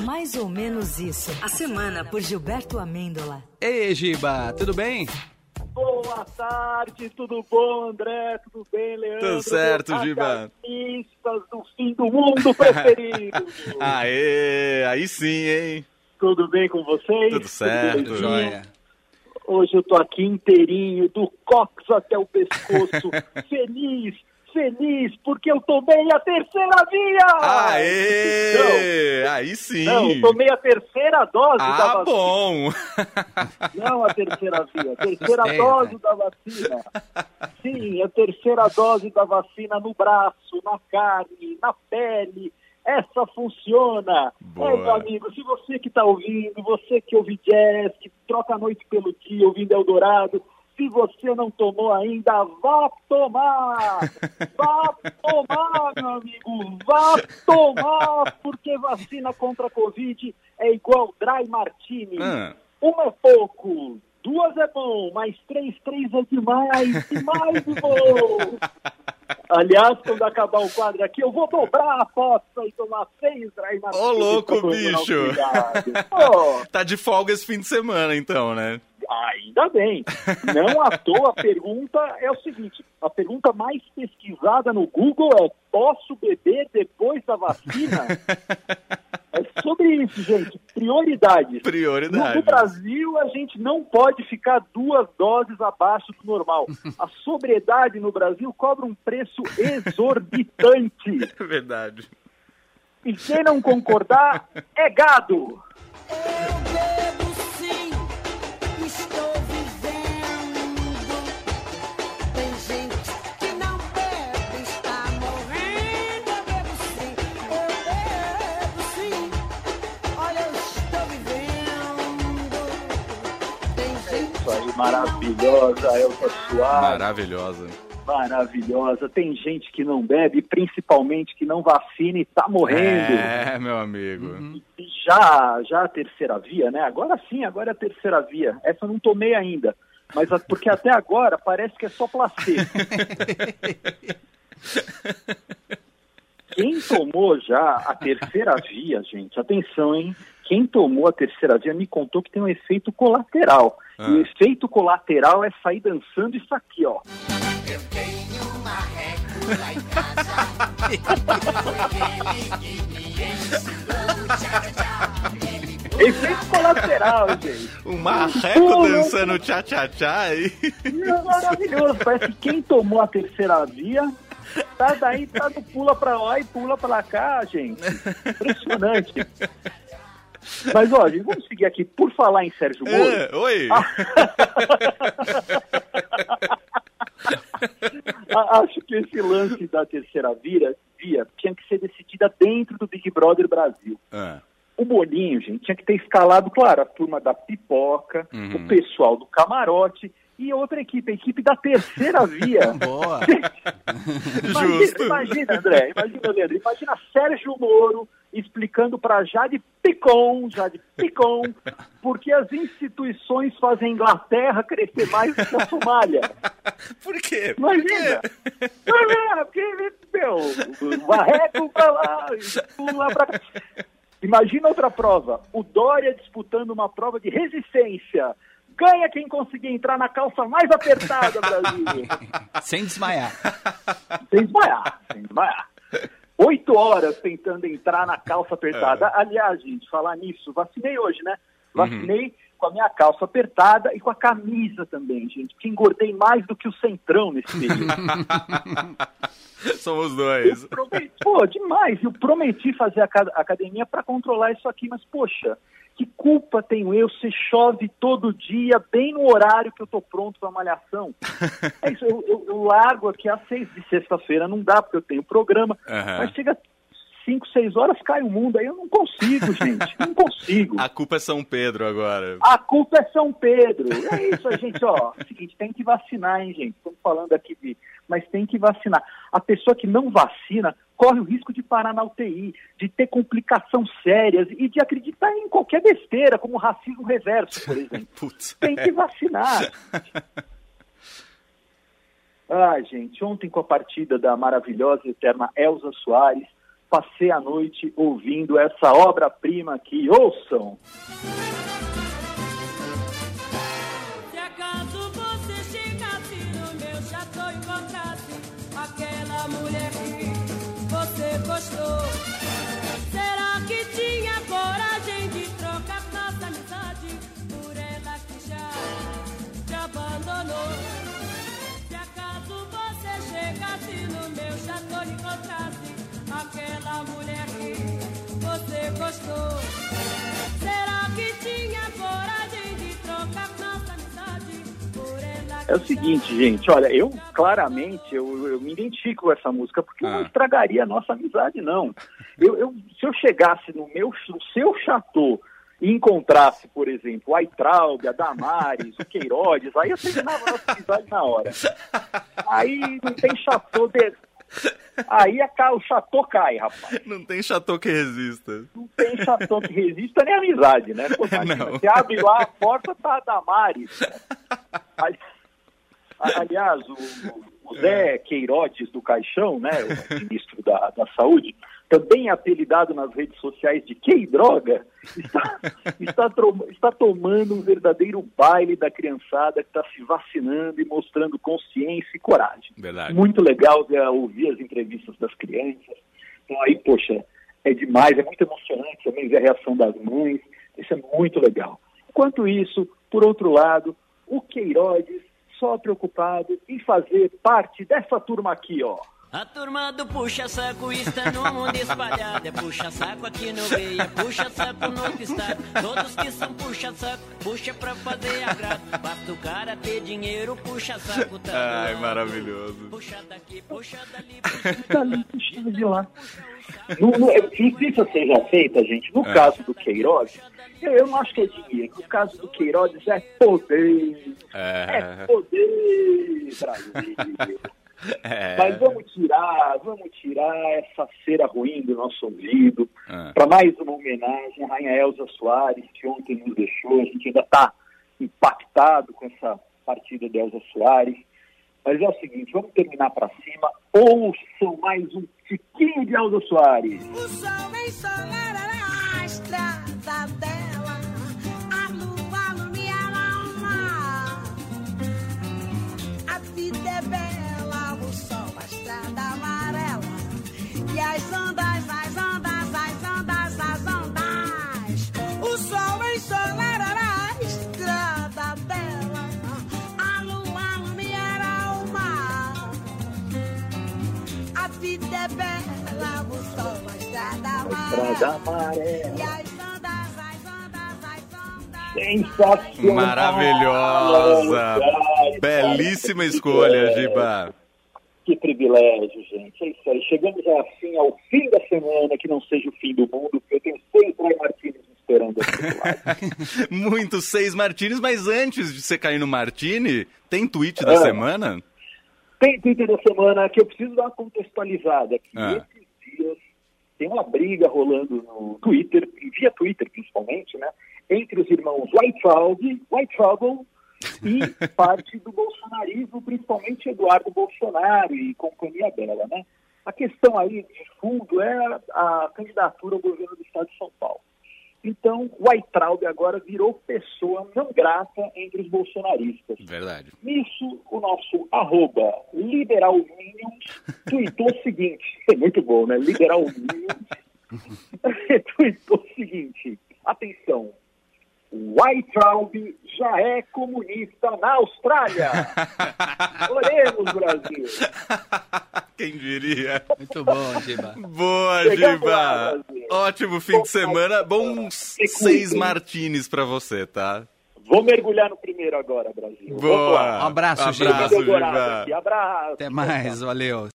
Mais ou menos isso. A semana por Gilberto Amêndola. Ei, Giba, tudo bem? Boa tarde, tudo bom, André? Tudo bem, Leandro? Tudo certo, Giba. Artistas do fim do mundo preferido. Aê, aí sim, hein? Tudo bem com vocês? Tudo certo, Tudo joia. Hoje eu tô aqui inteirinho, do cox até o pescoço, feliz, feliz, porque eu tomei a terceira via! Aê, aí sim. Não, eu tomei a terceira dose da Ah, vacina. bom. Não a terceira via, a terceira Gostei, dose da vacina. Sim, a terceira dose da vacina no braço, na carne, na pele. Essa funciona. Boa. É, meu amigo, se você que está ouvindo, você que ouve jazz, que troca a noite pelo dia ouvindo Eldorado, se você não tomou ainda, vá tomar! Vá tomar, meu amigo! Vá tomar! Porque vacina contra a Covid é igual dry martini. Ah. Uma é pouco, duas é bom, mas três, três é demais, demais é bom. Aliás, quando acabar o quadro aqui, eu vou dobrar a aposta e tomar seis dry martinis Ô, louco, bicho. Pô, Tá de folga esse fim de semana, então, né? Ainda bem. Não à toa, a pergunta é o seguinte, a pergunta mais pesquisada no Google é, posso beber depois da vacina? É sobre isso, gente. Prioridades. No, Prioridade. no Brasil, a gente não pode ficar duas doses abaixo do normal. A sobriedade no Brasil cobra um preço exorbitante. É verdade. E quem não concordar é gado. Maravilhosa, Elsa Soares. Maravilhosa. Maravilhosa. Tem gente que não bebe, principalmente que não vacina e tá morrendo. É, meu amigo. E Já, já a terceira via, né? Agora sim, agora é a terceira via. Essa eu não tomei ainda. Mas porque até agora parece que é só placebo. Quem tomou já a terceira via, gente, atenção, hein? Quem tomou a terceira via me contou que tem um efeito colateral. Ah. E o efeito colateral é sair dançando isso aqui, ó. Efeito colateral, gente. Um marreco dançando tchá-tchá-tchá aí. É maravilhoso. Parece que quem tomou a terceira via tá daí, tá do pula pra lá e pula pra cá, gente. Impressionante. Mas, ó, gente, vamos seguir aqui. Por falar em Sérgio Moro, É, oi. a- acho que esse lance da terceira via, via tinha que ser decidida dentro do Big Brother Brasil. Ah, O Bolinho, gente, tinha que ter escalado, claro, a turma da pipoca, Uhum. o pessoal do camarote e outra equipe, a equipe da terceira via. Boa. Imagina, imagina, André, imagina, Leandro, imagina Sérgio Moro explicando para Jade Picon, Jade Picon, porque as instituições fazem a Inglaterra crescer mais do que a Somália. Por quê? Imagina! Imagina, porque, meu, o barreco pra lá, lá pra cá. Imagina outra prova. O Dória disputando uma prova de resistência. Ganha quem conseguir entrar na calça mais apertada, Brasil. Sem desmaiar. Sem desmaiar, sem desmaiar. Oito horas tentando entrar na calça apertada. Aliás, gente, falar nisso, vacinei hoje, né? Vacinei com a minha calça apertada e com a camisa também, gente. Porque engordei mais do que o centrão nesse período. Somos dois. Prometi, pô, demais. Eu prometi fazer a ca- academia para controlar isso aqui, mas, poxa, que culpa tenho eu se chove todo dia, bem no horário que eu tô pronto para malhação? É isso, eu, eu- eu largo aqui às seis de sexta-feira, não dá, porque eu tenho programa, Aham. mas chega cinco, seis horas, cai o mundo, aí eu não consigo, gente, não consigo. A culpa é São Pedro agora. A culpa é São Pedro. É isso, gente, ó. É seguinte, tem que vacinar, hein, gente? Estamos falando aqui de. Mas tem que vacinar. A pessoa que não vacina corre o risco de parar na UTI, de ter complicações sérias e de acreditar em qualquer besteira, como racismo reverso, por exemplo. Putz. Tem que vacinar. Ah, gente, ontem com a partida da maravilhosa e eterna Elza Soares, passei a noite ouvindo essa obra-prima aqui. Ouçam! É o seguinte, gente, olha, eu claramente eu, eu me identifico com essa música porque eu não Ah. estragaria a nossa amizade, não. Eu, eu- se eu chegasse no meu no seu chateau e encontrasse, por exemplo, o Aitraub, a Damares, o Queirodes, aí eu terminava a nossa amizade na hora. Aí não tem chateau de... Aí a, o chateau cai, rapaz. Não tem chateau que resista. Não tem chateau que resista nem amizade, né? Pô, imagina, Não. Você abre lá a porta, tá a Damares. Ali- a- Aliás, o, o Zé Queirotes do Caixão, né, o ministro da, da Saúde, também apelidado nas redes sociais de Quei Droga, está, está, está tomando um verdadeiro baile da criançada que está se vacinando e mostrando consciência e coragem. Verdade. Muito legal é, ouvir as entrevistas das crianças. Então aí, poxa, é demais, é muito emocionante também ver a reação das mães. Isso é muito legal. Enquanto isso, por outro lado, o Queiroz só preocupado em fazer parte dessa turma aqui, ó. A turma do puxa-saco está no mundo espalhado. É puxa-saco aqui no meio, é puxa-saco no outro estado. Todos que são puxa-saco, puxa pra fazer agrado. Basta o cara ter dinheiro, puxa-saco tá Ai, maravilhoso. Puxa daqui, puxa dali, puxa Tá ali, puxando de lá. No, no, justiça seja feita, gente. No É. caso do Queiroz, eu, não acho que é dinheiro. No caso do Queiroz, é poder. É É, poder, Brasil. é. Mas vamos tirar, vamos tirar essa cera ruim do nosso ouvido Ah. para mais uma homenagem à Rainha Elza Soares, que ontem nos deixou. A gente ainda está impactado com essa partida de Elza Soares. Mas é o seguinte, vamos terminar para cima. Ouçam mais um tiquinho de Elza Soares. O sol ensolará a estrada estrada amarela. E as ondas, as ondas, as ondas. Sensacional! Maravilhosa. Belíssima escolha. Liba. Que privilégio, gente. É isso aí. Chegamos assim ao fim da semana, que não seja o fim do mundo, porque eu tenho seis Dry Martins esperando aqui. Muitos seis Martines, mas antes de você cair no Martini, tem tweet da Ah. semana? Tem Twitter da semana que eu preciso dar uma contextualizada aqui. Ah. Esses dias tem uma briga rolando no Twitter, via Twitter principalmente, né? Entre os irmãos White Trouble, White Trouble e parte do bolsonarismo, principalmente Eduardo Bolsonaro e companhia dela, né? A questão aí de fundo é a candidatura ao governo do estado de São Paulo. Então, o Weintraub agora virou pessoa não grata entre os bolsonaristas. Verdade. Nisso, o nosso arroba liberalminions tweetou o seguinte, é muito bom, né? Liberalminions tweetou o seguinte, atenção, White Traub já é comunista na Austrália. Oremos, Brasil. Quem diria? Muito bom, Giba. Boa, Giba. Ótimo fim de semana. Bons Se seis. Martines pra você, tá? Vou mergulhar no primeiro agora, Brasil. Boa. Um abraço, Giba. Abraço, Giba. aqui. Abraço. Até mais, valeu.